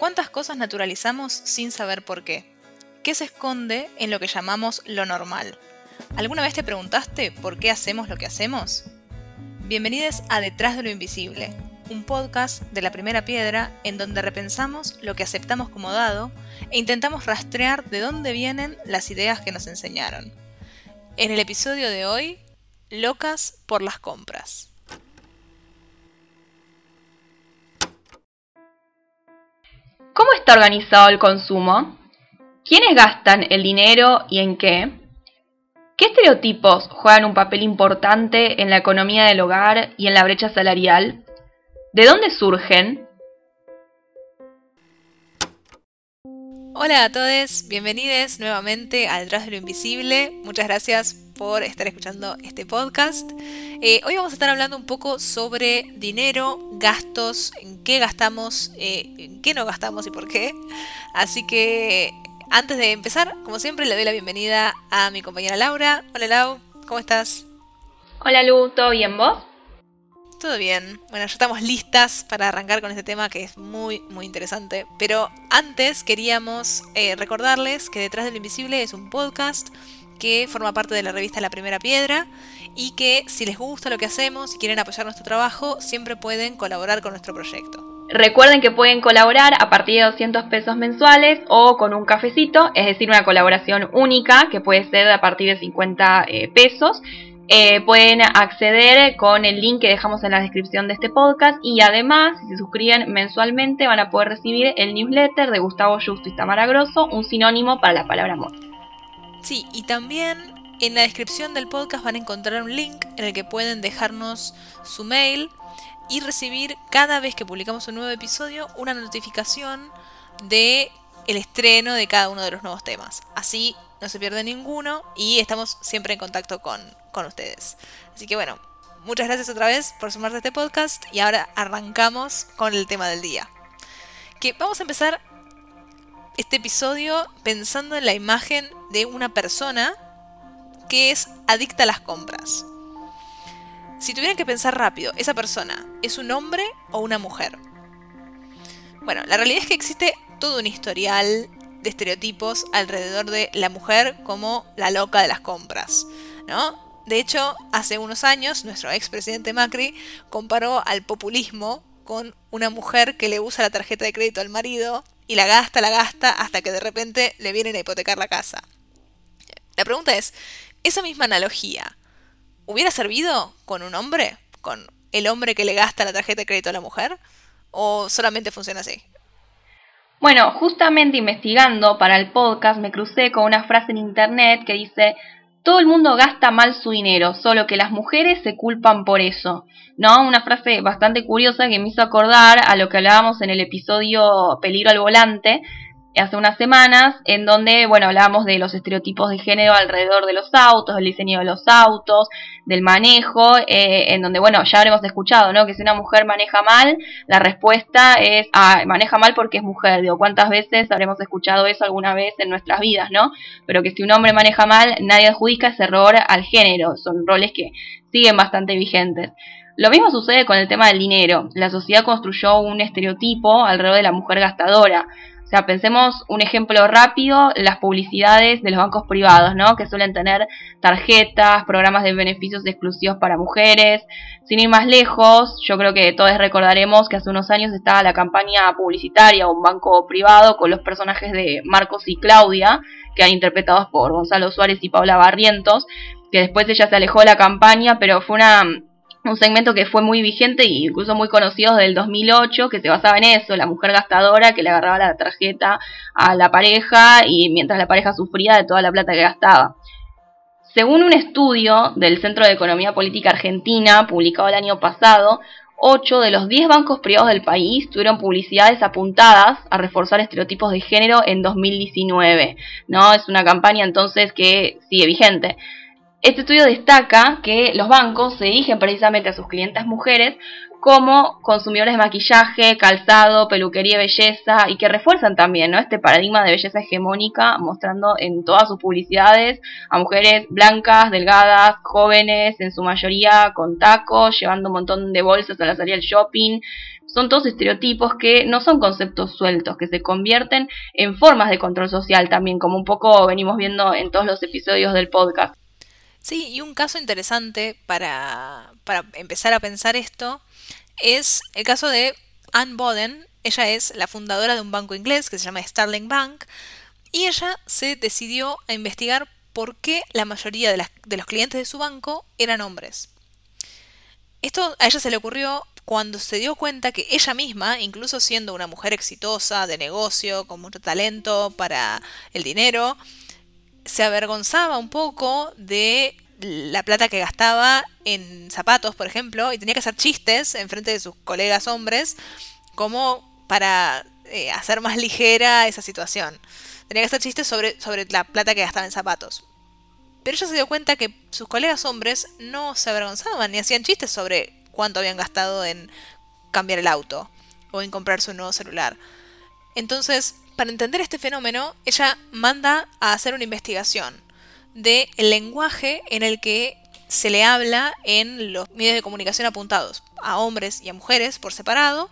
¿Cuántas cosas naturalizamos sin saber por qué? ¿Qué se esconde en lo que llamamos lo normal? ¿Alguna vez te preguntaste por qué hacemos lo que hacemos? Bienvenidos a Detrás de lo Invisible, un podcast de la primera piedra en donde repensamos lo que aceptamos como dado e intentamos rastrear de dónde vienen las ideas que nos enseñaron. En el episodio de hoy, locas por las compras. ¿Cómo está organizado el consumo? ¿Quiénes gastan el dinero y en qué? ¿Qué estereotipos juegan un papel importante en la economía del hogar y en la brecha salarial? ¿De dónde surgen? Hola a todos, bienvenidos nuevamente a Detrás de lo Invisible. Muchas gracias por estar escuchando este podcast. Eh, hoy vamos a estar hablando un poco sobre dinero, gastos, en qué gastamos, eh, en qué no gastamos y por qué. Así que antes de empezar, como siempre, le doy la bienvenida a mi compañera Laura. Hola Lau, ¿cómo estás? Hola Lu, ¿todo bien vos? Todo bien. Bueno, ya estamos listas para arrancar con este tema que es muy, muy interesante. Pero antes queríamos eh, recordarles que Detrás del Invisible es un podcast que forma parte de la revista La Primera Piedra y que si les gusta lo que hacemos y quieren apoyar nuestro trabajo, siempre pueden colaborar con nuestro proyecto. Recuerden que pueden colaborar a partir de 200 pesos mensuales o con un cafecito, es decir, una colaboración única que puede ser a partir de 50 eh, pesos. Eh, pueden acceder con el link que dejamos en la descripción de este podcast y además, si se suscriben mensualmente, van a poder recibir el newsletter de Gustavo Justo y Tamara Grosso, un sinónimo para la palabra amor. Sí, y también en la descripción del podcast van a encontrar un link en el que pueden dejarnos su mail y recibir cada vez que publicamos un nuevo episodio una notificación de el estreno de cada uno de los nuevos temas. Así no se pierde ninguno y estamos siempre en contacto con, con ustedes. Así que bueno, muchas gracias otra vez por sumarse a este podcast y ahora arrancamos con el tema del día. Que vamos a empezar este episodio pensando en la imagen de una persona que es adicta a las compras. Si tuvieran que pensar rápido, ¿esa persona es un hombre o una mujer? Bueno, la realidad es que existe todo un historial de estereotipos alrededor de la mujer como la loca de las compras, ¿no? De hecho, hace unos años, nuestro expresidente Macri comparó al populismo con una mujer que le usa la tarjeta de crédito al marido y la gasta, la gasta, hasta que de repente le vienen a hipotecar la casa. La pregunta es, ¿esa misma analogía hubiera servido con un hombre? ¿Con el hombre que le gasta la tarjeta de crédito a la mujer? ¿O solamente funciona así? Bueno, justamente investigando para el podcast me crucé con una frase en internet que dice, todo el mundo gasta mal su dinero, solo que las mujeres se culpan por eso. ¿No? Una frase bastante curiosa que me hizo acordar a lo que hablábamos en el episodio Peligro al volante, hace unas semanas, en donde, bueno, hablábamos de los estereotipos de género alrededor de los autos, del diseño de los autos, del manejo, eh, en donde, bueno, ya habremos escuchado, ¿no? Que si una mujer maneja mal, la respuesta es, ah, maneja mal porque es mujer. Digo, ¿cuántas veces habremos escuchado eso alguna vez en nuestras vidas, ¿no? Pero que si un hombre maneja mal, nadie adjudica ese error al género. Son roles que siguen bastante vigentes. Lo mismo sucede con el tema del dinero. La sociedad construyó un estereotipo alrededor de la mujer gastadora. O sea, pensemos un ejemplo rápido, las publicidades de los bancos privados, ¿no? Que suelen tener tarjetas, programas de beneficios exclusivos para mujeres. Sin ir más lejos, yo creo que todos recordaremos que hace unos años estaba la campaña publicitaria, un banco privado con los personajes de Marcos y Claudia, que eran interpretados por Gonzalo Suárez y Paula Barrientos, que después ella se alejó de la campaña, pero fue una un segmento que fue muy vigente e incluso muy conocido desde el 2008, que se basaba en eso, la mujer gastadora que le agarraba la tarjeta a la pareja y mientras la pareja sufría de toda la plata que gastaba. Según un estudio del Centro de Economía Política Argentina, publicado el año pasado, 8 de los 10 bancos privados del país tuvieron publicidades apuntadas a reforzar estereotipos de género en 2019. ¿no? Es una campaña entonces que sigue vigente. Este estudio destaca que los bancos se dirigen precisamente a sus clientes mujeres como consumidores de maquillaje, calzado, peluquería y belleza y que refuerzan también ¿no? este paradigma de belleza hegemónica mostrando en todas sus publicidades a mujeres blancas, delgadas, jóvenes, en su mayoría con tacos, llevando un montón de bolsas a la salida del shopping, son todos estereotipos que no son conceptos sueltos, que se convierten en formas de control social también, como un poco venimos viendo en todos los episodios del podcast. Sí, y un caso interesante para, para empezar a pensar esto es el caso de Anne Boden. Ella es la fundadora de un banco inglés que se llama Starling Bank y ella se decidió a investigar por qué la mayoría de, de los clientes de su banco eran hombres. Esto a ella se le ocurrió cuando se dio cuenta que ella misma, incluso siendo una mujer exitosa, de negocio, con mucho talento para el dinero, se avergonzaba un poco de la plata que gastaba en zapatos, por ejemplo, y tenía que hacer chistes en frente de sus colegas hombres como para eh, hacer más ligera esa situación. Tenía que hacer chistes sobre, sobre la plata que gastaba en zapatos. Pero ella se dio cuenta que sus colegas hombres no se avergonzaban ni hacían chistes sobre cuánto habían gastado en cambiar el auto o en comprarse un nuevo celular. Entonces, para entender este fenómeno, ella manda a hacer una investigación del lenguaje en el que se le habla en los medios de comunicación apuntados a hombres y a mujeres por separado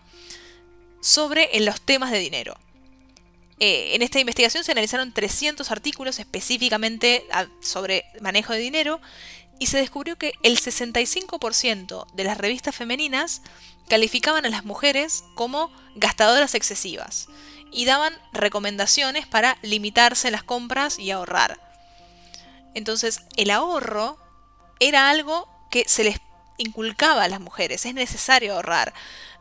sobre los temas de dinero. Eh, en esta investigación se analizaron 300 artículos específicamente sobre manejo de dinero y se descubrió que el 65% de las revistas femeninas calificaban a las mujeres como gastadoras excesivas y daban recomendaciones para limitarse las compras y ahorrar. Entonces, el ahorro era algo que se les inculcaba a las mujeres, es necesario ahorrar.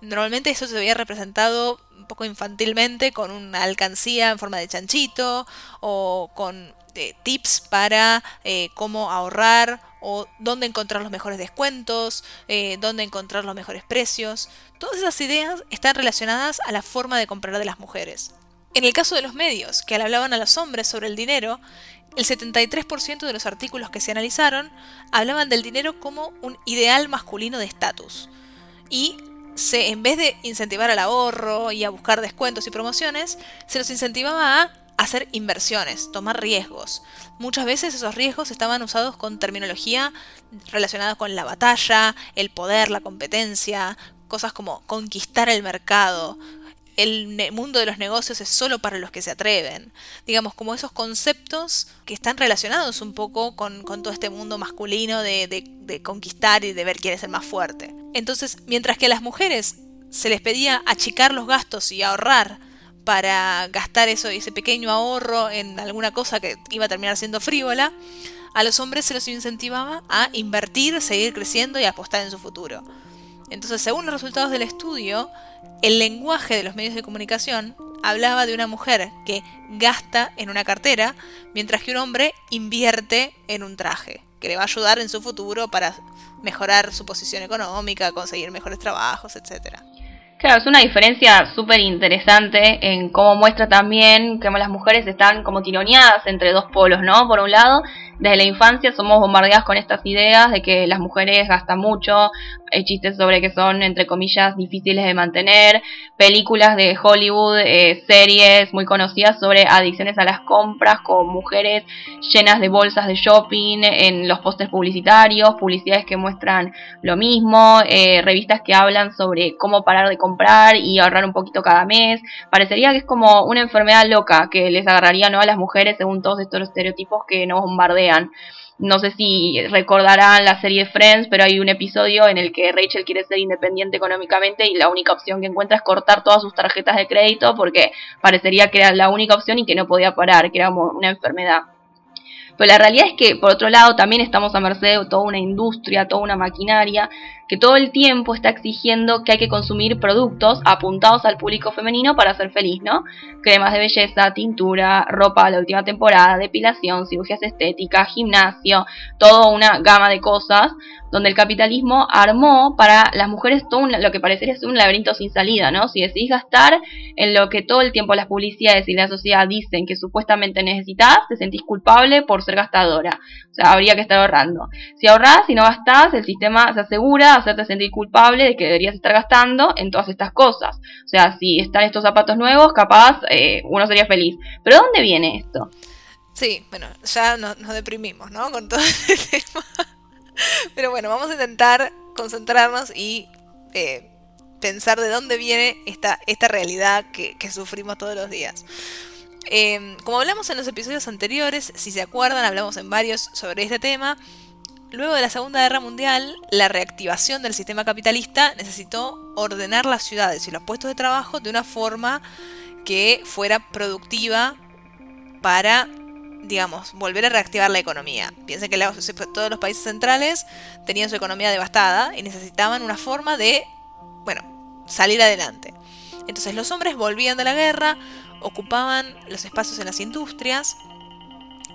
Normalmente eso se veía representado un poco infantilmente con una alcancía en forma de chanchito o con eh, tips para eh, cómo ahorrar o dónde encontrar los mejores descuentos, eh, dónde encontrar los mejores precios. Todas esas ideas están relacionadas a la forma de comprar de las mujeres. En el caso de los medios, que hablaban a los hombres sobre el dinero, el 73% de los artículos que se analizaron hablaban del dinero como un ideal masculino de estatus. Y se, en vez de incentivar al ahorro y a buscar descuentos y promociones, se los incentivaba a hacer inversiones, tomar riesgos. Muchas veces esos riesgos estaban usados con terminología relacionada con la batalla, el poder, la competencia, cosas como conquistar el mercado, el mundo de los negocios es solo para los que se atreven. Digamos, como esos conceptos que están relacionados un poco con, todo este mundo masculino de, de, conquistar y de ver quién es el más fuerte. Entonces, mientras que a las mujeres se les pedía achicar los gastos y ahorrar para gastar eso, ese pequeño ahorro en alguna cosa que iba a terminar siendo frívola, a los hombres se los incentivaba a invertir, seguir creciendo y apostar en su futuro. Entonces, según los resultados del estudio, el lenguaje de los medios de comunicación hablaba de una mujer que gasta en una cartera, mientras que un hombre invierte en un traje, que le va a ayudar en su futuro para mejorar su posición económica, conseguir mejores trabajos, etc. Claro, es una diferencia súper interesante en cómo muestra también que las mujeres están como tironeadas entre dos polos, ¿no? Por un lado, desde la infancia somos bombardeadas con estas ideas de que las mujeres gastan mucho, hay chistes sobre que son, entre comillas, difíciles de mantener, películas de Hollywood, eh, series muy conocidas sobre adicciones a las compras con mujeres llenas de bolsas de shopping en los postes publicitarios, publicidades que muestran lo mismo, eh, revistas que hablan sobre cómo parar de comprar y ahorrar un poquito cada mes. Parecería que es como una enfermedad loca que les agarraría a las mujeres según todos estos estereotipos que nos bombardean no sé si recordarán la serie Friends, pero hay un episodio en el que Rachel quiere ser independiente económicamente y la única opción que encuentra es cortar todas sus tarjetas de crédito porque parecería que era la única opción y que no podía parar, que era una enfermedad. Pero la realidad es que, por otro lado, también estamos a merced de toda una industria, toda una maquinaria que todo el tiempo está exigiendo que hay que consumir productos apuntados al público femenino para ser feliz, ¿no? Cremas de belleza, tintura, ropa de la última temporada, depilación, cirugías estéticas, gimnasio, toda una gama de cosas donde el capitalismo armó para las mujeres todo lo que parecería ser un laberinto sin salida, ¿no? Si decidís gastar en lo que todo el tiempo las publicidades y la sociedad dicen que supuestamente necesitas, te sentís culpable por ser gastadora. O sea, habría que estar ahorrando. Si ahorrás y no gastás, el sistema se asegura hacerte sentir culpable de que deberías estar gastando en todas estas cosas. O sea, si están estos zapatos nuevos, capaz eh, uno sería feliz. Pero ¿dónde viene esto? Sí, bueno, ya nos, deprimimos, ¿no? Con todo este tema. Pero bueno, vamos a intentar concentrarnos y eh, pensar de dónde viene esta, esta realidad que, sufrimos todos los días. Em, como hablamos en los episodios anteriores, si se acuerdan, hablamos en varios sobre este tema. Luego de la Segunda Guerra Mundial, la reactivación del sistema capitalista necesitó ordenar las ciudades y los puestos de trabajo de una forma que fuera productiva para, digamos, volver a reactivar la economía. Piensen que todos los países centrales tenían su economía devastada y necesitaban una forma de, bueno, salir adelante. Entonces los hombres volvían de la guerra, ocupaban los espacios en las industrias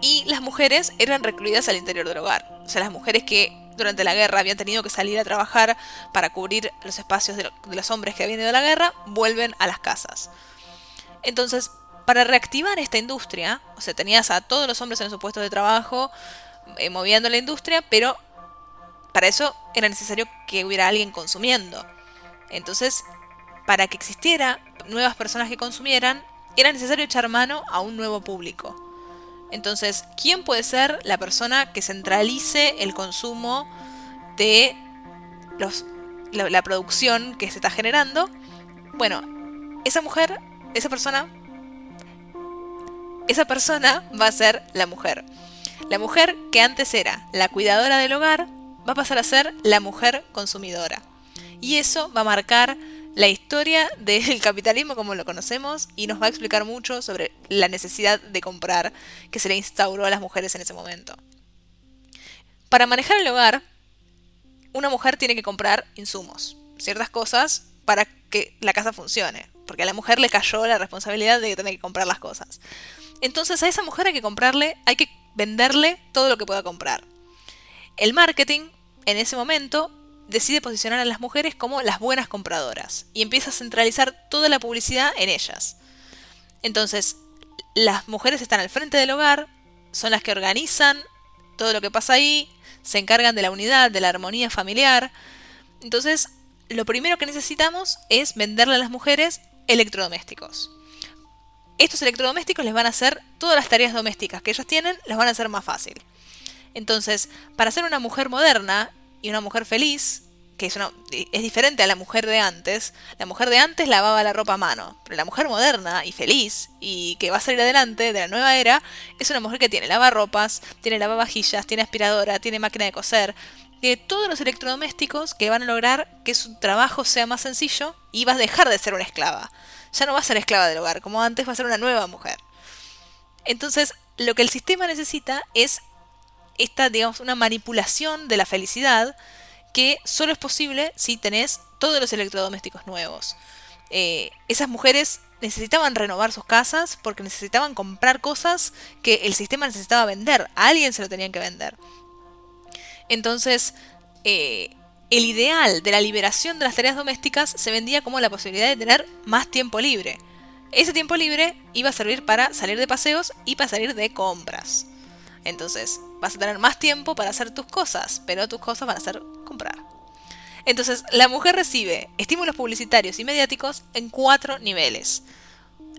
y las mujeres eran recluidas al interior del hogar. O sea, las mujeres que durante la guerra habían tenido que salir a trabajar para cubrir los espacios de, los hombres que habían ido a la guerra, vuelven a las casas. Entonces, para reactivar esta industria, o sea, tenías a todos los hombres en su puesto de trabajo, eh, moviendo la industria, pero para eso era necesario que hubiera alguien consumiendo. Entonces, para que existiera nuevas personas que consumieran, era necesario echar mano a un nuevo público. Entonces, ¿quién puede ser la persona que centralice el consumo de la producción que se está generando? Bueno, esa mujer esa persona, esa persona va a ser la mujer. La mujer que antes era la cuidadora del hogar va a pasar a ser la mujer consumidora. Y eso va a marcar la historia del capitalismo como lo conocemos y nos va a explicar mucho sobre la necesidad de comprar que se le instauró a las mujeres en ese momento. Para manejar el hogar, una mujer tiene que comprar insumos, ciertas cosas para que la casa funcione porque a la mujer le cayó la responsabilidad de tener que comprar las cosas. Entonces a esa mujer hay que comprarle, hay que venderle todo lo que pueda comprar. El marketing, en ese momento, decide posicionar a las mujeres como las buenas compradoras y empieza a centralizar toda la publicidad en ellas. Entonces, las mujeres están al frente del hogar, son las que organizan todo lo que pasa ahí, se encargan de la unidad, de la armonía familiar. Entonces, lo primero que necesitamos es venderle a las mujeres electrodomésticos. Estos electrodomésticos les van a hacer todas las tareas domésticas que ellos tienen, les van a hacer más fácil. Entonces, para ser una mujer moderna y una mujer feliz, que es, diferente a la mujer de antes, la mujer de antes lavaba la ropa a mano, pero la mujer moderna y feliz y que va a salir adelante de la nueva era es una mujer que tiene lavarropas, tiene lavavajillas, tiene aspiradora, tiene máquina de coser, de todos los electrodomésticos que van a lograr que su trabajo sea más sencillo y vas a dejar de ser una esclava. Ya no vas a ser esclava del hogar, como antes va a ser una nueva mujer. Entonces, lo que el sistema necesita es esta, digamos, una manipulación de la felicidad que solo es posible si tenés todos los electrodomésticos nuevos. Eh, esas mujeres necesitaban renovar sus casas porque necesitaban comprar cosas que el sistema necesitaba vender. A alguien se lo tenían que vender. Entonces, eh, el ideal de la liberación de las tareas domésticas se vendía como la posibilidad de tener más tiempo libre. Ese tiempo libre iba a servir para salir de paseos y para salir de compras. Entonces, vas a tener más tiempo para hacer tus cosas, pero tus cosas van a ser comprar. Entonces, la mujer recibe estímulos publicitarios y mediáticos en cuatro niveles.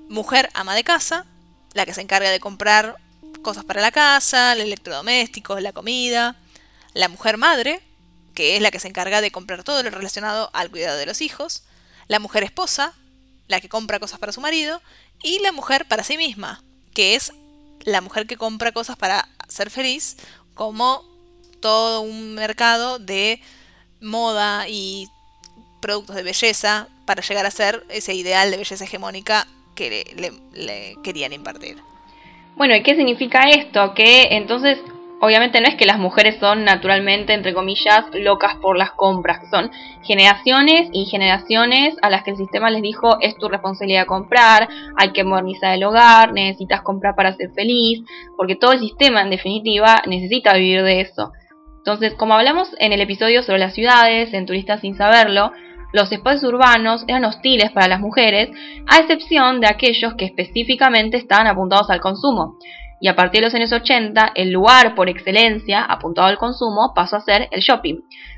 Mujer ama de casa, la que se encarga de comprar cosas para la casa, electrodomésticos, la comida la mujer madre, que es la que se encarga de comprar todo lo relacionado al cuidado de los hijos, la mujer esposa, la que compra cosas para su marido, y la mujer para sí misma, que es la mujer que compra cosas para ser feliz, como todo un mercado de moda y productos de belleza para llegar a ser ese ideal de belleza hegemónica que le, le querían impartir. Bueno, ¿y qué significa esto? Que entonces obviamente no es que las mujeres son naturalmente, entre comillas, locas por las compras, son generaciones y generaciones a las que el sistema les dijo es tu responsabilidad comprar, hay que modernizar el hogar, necesitas comprar para ser feliz, porque todo el sistema en definitiva necesita vivir de eso. Entonces, como hablamos en el episodio sobre las ciudades, en Turistas sin saberlo, los espacios urbanos eran hostiles para las mujeres, a excepción de aquellos que específicamente estaban apuntados al consumo y a partir de los años 80 el lugar por excelencia apuntado al consumo pasó a ser el shopping.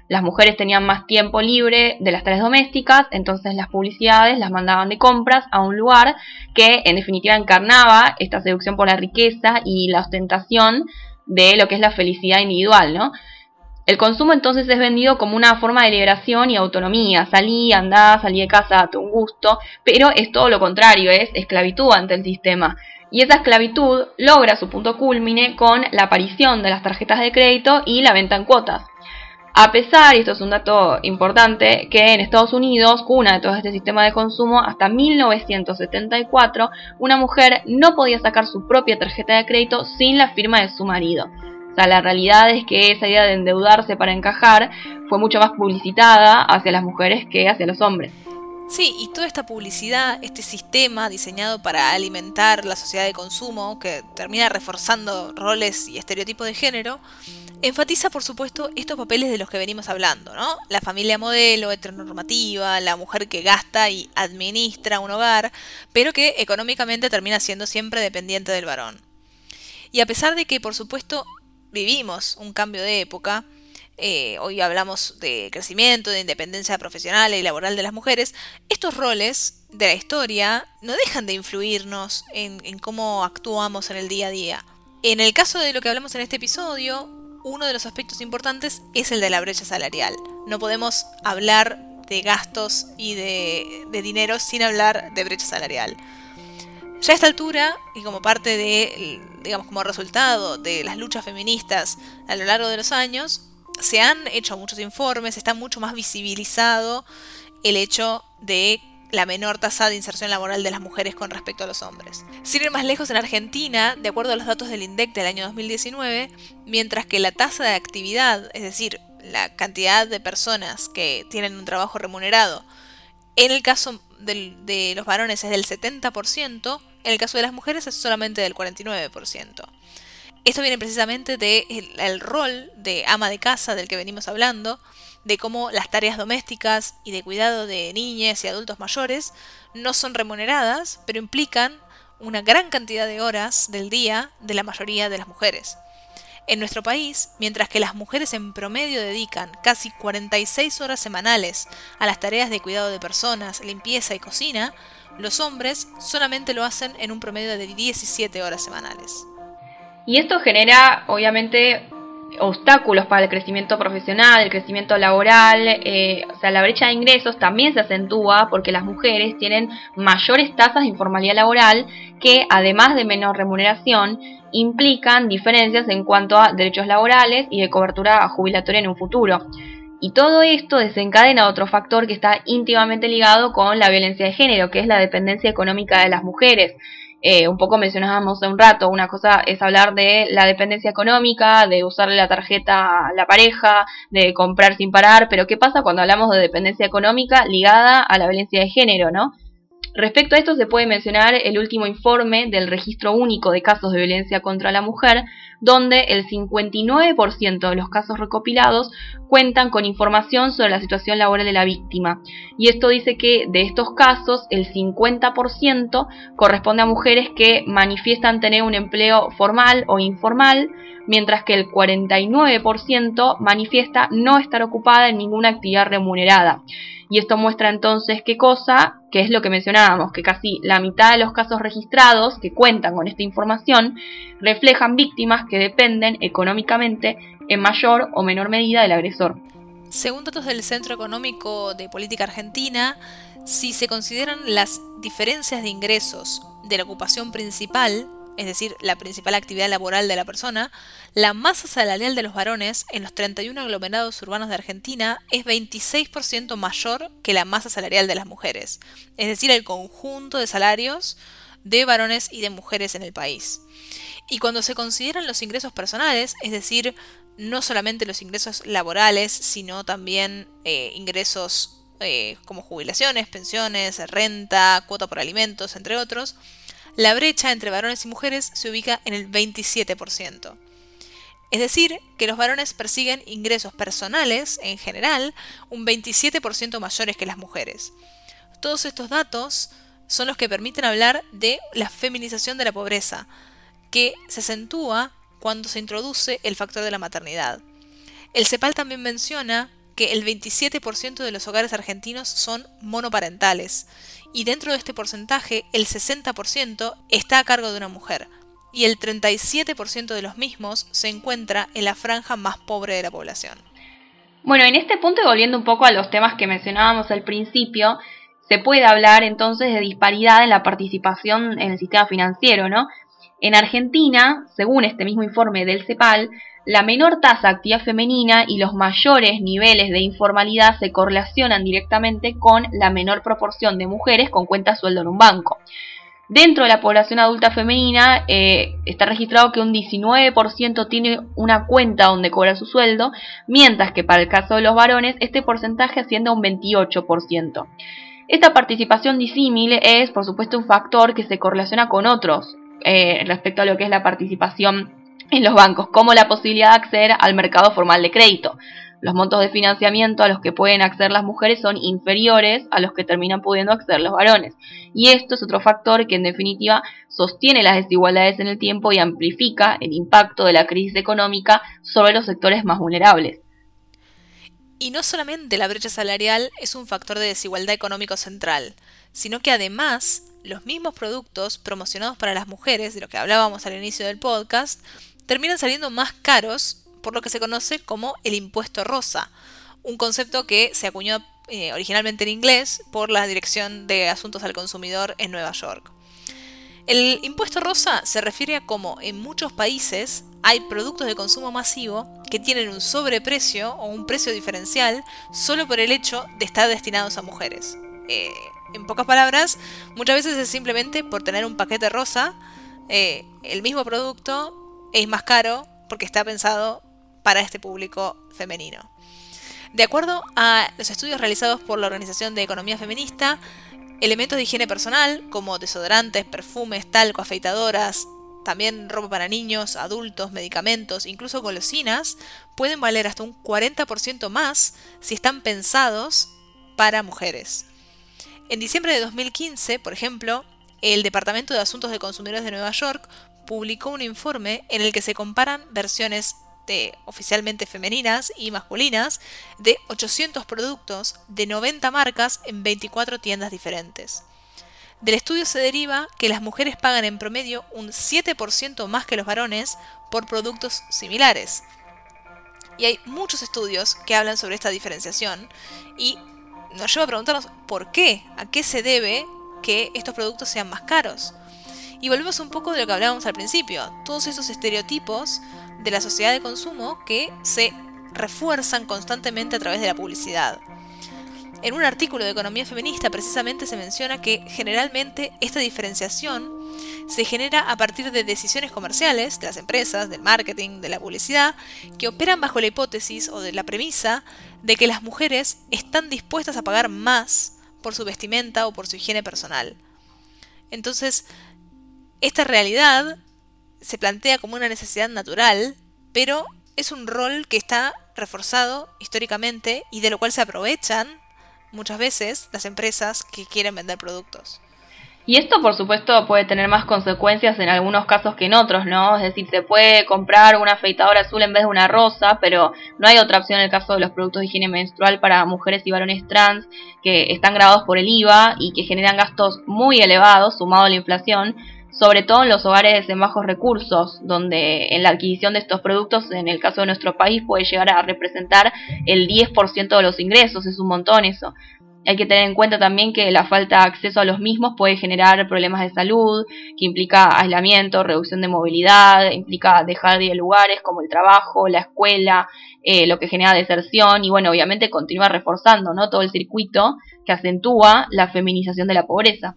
Las mujeres tenían más tiempo libre de las tareas domésticas, entonces las publicidades las mandaban de compras a un lugar que en definitiva encarnaba esta seducción por la riqueza y la ostentación de lo que es la felicidad individual, ¿no? El consumo entonces es vendido como una forma de liberación y autonomía. Salí, andá, salí de casa, a un gusto, pero es todo lo contrario, es esclavitud ante el sistema. Y esa esclavitud logra su punto culmine con la aparición de las tarjetas de crédito y la venta en cuotas. A pesar, y esto es un dato importante, que en Estados Unidos, cuna de todo este sistema de consumo, hasta 1974, una mujer no podía sacar su propia tarjeta de crédito sin la firma de su marido. O sea, la realidad es que esa idea de endeudarse para encajar fue mucho más publicitada hacia las mujeres que hacia los hombres. Sí, y toda esta publicidad, este sistema diseñado para alimentar la sociedad de consumo, que termina reforzando roles y estereotipos de género, enfatiza por supuesto estos papeles de los que venimos hablando, ¿no? La familia modelo, heteronormativa, la mujer que gasta y administra un hogar, pero que económicamente termina siendo siempre dependiente del varón. Y a pesar de que por supuesto vivimos un cambio de época. Eh, hoy hablamos de crecimiento, de independencia profesional y laboral de las mujeres. Estos roles de la historia no dejan de influirnos en, cómo actuamos en el día a día. En el caso de lo que hablamos en este episodio, uno de los aspectos importantes es el de la brecha salarial. No podemos hablar de gastos y de, de dinero sin hablar de brecha salarial. Ya a esta altura, y como parte de, digamos, como resultado de las luchas feministas a lo largo de los años, se han hecho muchos informes, está mucho más visibilizado el hecho de la menor tasa de inserción laboral de las mujeres con respecto a los hombres. Sin ir más lejos, en Argentina, de acuerdo a los datos del INDEC del año 2019, mientras que la tasa de actividad, es decir, la cantidad de personas que tienen un trabajo remunerado, en el caso de los varones es del 70%, en el caso de las mujeres es solamente del 49%. Esto viene precisamente del rol de ama de casa del que venimos hablando, de cómo las tareas domésticas y de cuidado de niñas y adultos mayores no son remuneradas, pero implican una gran cantidad de horas del día de la mayoría de las mujeres. En nuestro país, mientras que las mujeres en promedio dedican casi 46 horas semanales a las tareas de cuidado de personas, limpieza y cocina, los hombres solamente lo hacen en un promedio de 17 horas semanales. Y esto genera, obviamente, obstáculos para el crecimiento profesional, el crecimiento laboral, eh, o sea, la brecha de ingresos también se acentúa porque las mujeres tienen mayores tasas de informalidad laboral que, además de menor remuneración, implican diferencias en cuanto a derechos laborales y de cobertura jubilatoria en un futuro. Y todo esto desencadena otro factor que está íntimamente ligado con la violencia de género, que es la dependencia económica de las mujeres. Eh, un poco mencionábamos hace un rato, una cosa es hablar de la dependencia económica, de usarle la tarjeta a la pareja, de comprar sin parar, pero ¿qué pasa cuando hablamos de dependencia económica ligada a la violencia de género, no? Respecto a esto se puede mencionar el último informe del Registro Único de Casos de Violencia contra la Mujer, donde el 59% de los casos recopilados cuentan con información sobre la situación laboral de la víctima. Y esto dice que de estos casos el 50% corresponde a mujeres que manifiestan tener un empleo formal o informal, mientras que el 49% manifiesta no estar ocupada en ninguna actividad remunerada. Y esto muestra entonces qué cosa, que es lo que mencionábamos, que casi la mitad de los casos registrados que cuentan con esta información reflejan víctimas que dependen económicamente en mayor o menor medida del agresor. Según datos del Centro Económico de Política Argentina, si se consideran las diferencias de ingresos de la ocupación principal es decir, la principal actividad laboral de la persona, la masa salarial de los varones en los 31 aglomerados urbanos de Argentina es 26% mayor que la masa salarial de las mujeres, es decir, el conjunto de salarios de varones y de mujeres en el país. Y cuando se consideran los ingresos personales, es decir, no solamente los ingresos laborales, sino también eh, ingresos eh, como jubilaciones, pensiones, renta, cuota por alimentos, entre otros, la brecha entre varones y mujeres se ubica en el 27%. Es decir, que los varones persiguen ingresos personales, en general, un 27% mayores que las mujeres. Todos estos datos son los que permiten hablar de la feminización de la pobreza, que se acentúa cuando se introduce el factor de la maternidad. El CEPAL también menciona que el 27% de los hogares argentinos son monoparentales y dentro de este porcentaje el 60% está a cargo de una mujer y el 37% de los mismos se encuentra en la franja más pobre de la población. Bueno, en este punto y volviendo un poco a los temas que mencionábamos al principio, se puede hablar entonces de disparidad en la participación en el sistema financiero, ¿no? En Argentina, según este mismo informe del CEPAL, la menor tasa de actividad femenina y los mayores niveles de informalidad se correlacionan directamente con la menor proporción de mujeres con cuenta sueldo en un banco. Dentro de la población adulta femenina eh, está registrado que un 19% tiene una cuenta donde cobra su sueldo, mientras que para el caso de los varones este porcentaje asciende a un 28%. Esta participación disímil es, por supuesto, un factor que se correlaciona con otros eh, respecto a lo que es la participación en los bancos, como la posibilidad de acceder al mercado formal de crédito. Los montos de financiamiento a los que pueden acceder las mujeres son inferiores a los que terminan pudiendo acceder los varones. Y esto es otro factor que en definitiva sostiene las desigualdades en el tiempo y amplifica el impacto de la crisis económica sobre los sectores más vulnerables. Y no solamente la brecha salarial es un factor de desigualdad económico central, sino que además los mismos productos promocionados para las mujeres, de lo que hablábamos al inicio del podcast, terminan saliendo más caros por lo que se conoce como el impuesto rosa, un concepto que se acuñó eh, originalmente en inglés por la Dirección de Asuntos al Consumidor en Nueva York. El impuesto rosa se refiere a cómo en muchos países hay productos de consumo masivo que tienen un sobreprecio o un precio diferencial solo por el hecho de estar destinados a mujeres. Eh, en pocas palabras, muchas veces es simplemente por tener un paquete rosa, eh, el mismo producto es más caro porque está pensado para este público femenino. De acuerdo a los estudios realizados por la Organización de Economía Feminista, Elementos de higiene personal, como desodorantes, perfumes, talco, afeitadoras, también ropa para niños, adultos, medicamentos, incluso golosinas, pueden valer hasta un 40% más si están pensados para mujeres. En diciembre de 2015, por ejemplo, el Departamento de Asuntos de Consumidores de Nueva York publicó un informe en el que se comparan versiones oficialmente femeninas y masculinas de 800 productos de 90 marcas en 24 tiendas diferentes. Del estudio se deriva que las mujeres pagan en promedio un 7% más que los varones por productos similares. Y hay muchos estudios que hablan sobre esta diferenciación y nos lleva a preguntarnos por qué, a qué se debe que estos productos sean más caros. Y volvemos un poco de lo que hablábamos al principio, todos esos estereotipos de la sociedad de consumo que se refuerzan constantemente a través de la publicidad. En un artículo de Economía Feminista precisamente se menciona que generalmente esta diferenciación se genera a partir de decisiones comerciales de las empresas, del marketing, de la publicidad, que operan bajo la hipótesis o de la premisa de que las mujeres están dispuestas a pagar más por su vestimenta o por su higiene personal. Entonces, esta realidad se plantea como una necesidad natural, pero es un rol que está reforzado históricamente y de lo cual se aprovechan muchas veces las empresas que quieren vender productos. Y esto, por supuesto, puede tener más consecuencias en algunos casos que en otros, ¿no? Es decir, se puede comprar una afeitadora azul en vez de una rosa, pero no hay otra opción en el caso de los productos de higiene menstrual para mujeres y varones trans que están grabados por el IVA y que generan gastos muy elevados sumado a la inflación sobre todo en los hogares de bajos recursos, donde en la adquisición de estos productos, en el caso de nuestro país, puede llegar a representar el 10% de los ingresos, es un montón eso. Hay que tener en cuenta también que la falta de acceso a los mismos puede generar problemas de salud, que implica aislamiento, reducción de movilidad, implica dejar de ir a lugares como el trabajo, la escuela, eh, lo que genera deserción y bueno, obviamente continúa reforzando ¿no? todo el circuito que acentúa la feminización de la pobreza.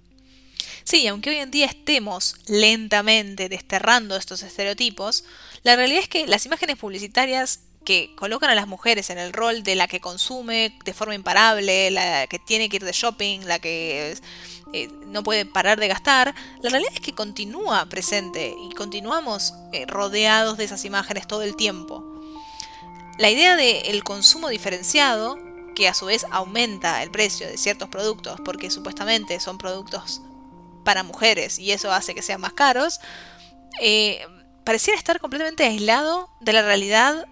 Sí, aunque hoy en día estemos lentamente desterrando estos estereotipos, la realidad es que las imágenes publicitarias que colocan a las mujeres en el rol de la que consume de forma imparable, la que tiene que ir de shopping, la que eh, no puede parar de gastar, la realidad es que continúa presente y continuamos eh, rodeados de esas imágenes todo el tiempo. La idea del consumo diferenciado, que a su vez aumenta el precio de ciertos productos porque supuestamente son productos para mujeres y eso hace que sean más caros, eh, pareciera estar completamente aislado de la realidad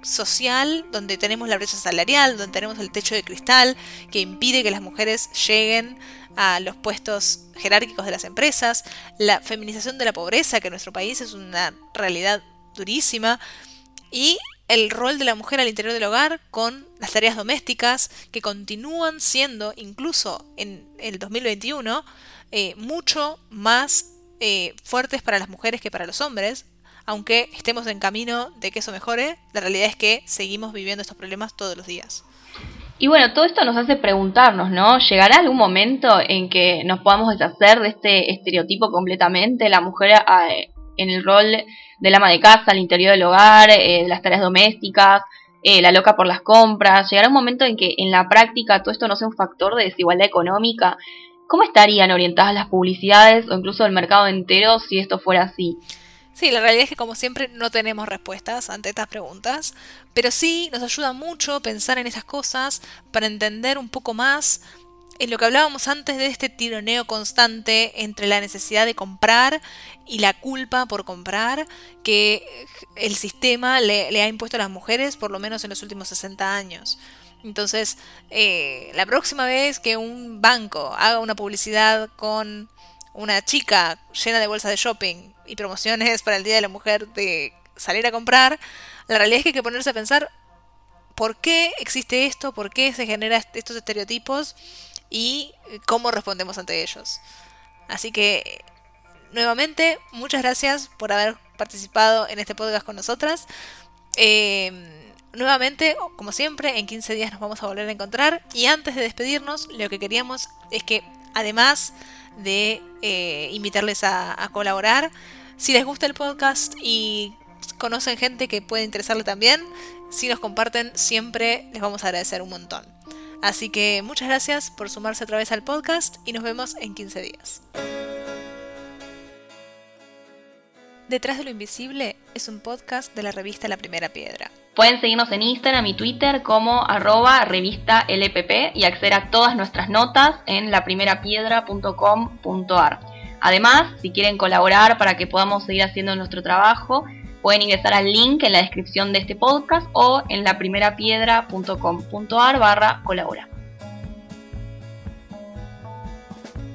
social donde tenemos la brecha salarial, donde tenemos el techo de cristal que impide que las mujeres lleguen a los puestos jerárquicos de las empresas, la feminización de la pobreza, que en nuestro país es una realidad durísima, y el rol de la mujer al interior del hogar con las tareas domésticas que continúan siendo, incluso en el 2021, eh, mucho más eh, fuertes para las mujeres que para los hombres. Aunque estemos en camino de que eso mejore, la realidad es que seguimos viviendo estos problemas todos los días. Y bueno, todo esto nos hace preguntarnos, ¿no? ¿Llegará algún momento en que nos podamos deshacer de este estereotipo completamente? La mujer eh, en el rol del ama de casa, al interior del hogar, eh, las tareas domésticas, la loca por las compras. Llegará un momento en que en la práctica todo esto no sea un factor de desigualdad económica. ¿Cómo estarían orientadas las publicidades o incluso el mercado entero si esto fuera así? Sí, la realidad es que como siempre no tenemos respuestas ante estas preguntas, pero sí nos ayuda mucho pensar en esas cosas para entender un poco más en lo que hablábamos antes de este tironeo constante entre la necesidad de comprar y la culpa por comprar que el sistema le, ha impuesto a las mujeres por lo menos en los últimos 60 años. Entonces, eh, la próxima vez que un banco haga una publicidad con una chica llena de bolsas de shopping y promociones para el Día de la Mujer de salir a comprar, la realidad es que hay que ponerse a pensar por qué existe esto, por qué se generan estos estereotipos y cómo respondemos ante ellos. Así que, nuevamente, muchas gracias por haber participado en este podcast con nosotras. Eh, nuevamente, como siempre, en 15 días nos vamos a volver a encontrar. Y antes de despedirnos, lo que queríamos es que, además de eh, invitarles a, colaborar, si les gusta el podcast y conocen gente que puede interesarle también, si nos comparten, siempre les vamos a agradecer un montón. Así que muchas gracias por sumarse otra vez al podcast y nos vemos en 15 días. Detrás de lo Invisible es un podcast de la revista La Primera Piedra. Pueden seguirnos en Instagram y Twitter como arroba revista LPP y acceder a todas nuestras notas en laprimerapiedra.com.ar. Además, si quieren colaborar para que podamos seguir haciendo nuestro trabajo, pueden ingresar al link en la descripción de este podcast o en laprimerapiedra.com.ar barra colabora.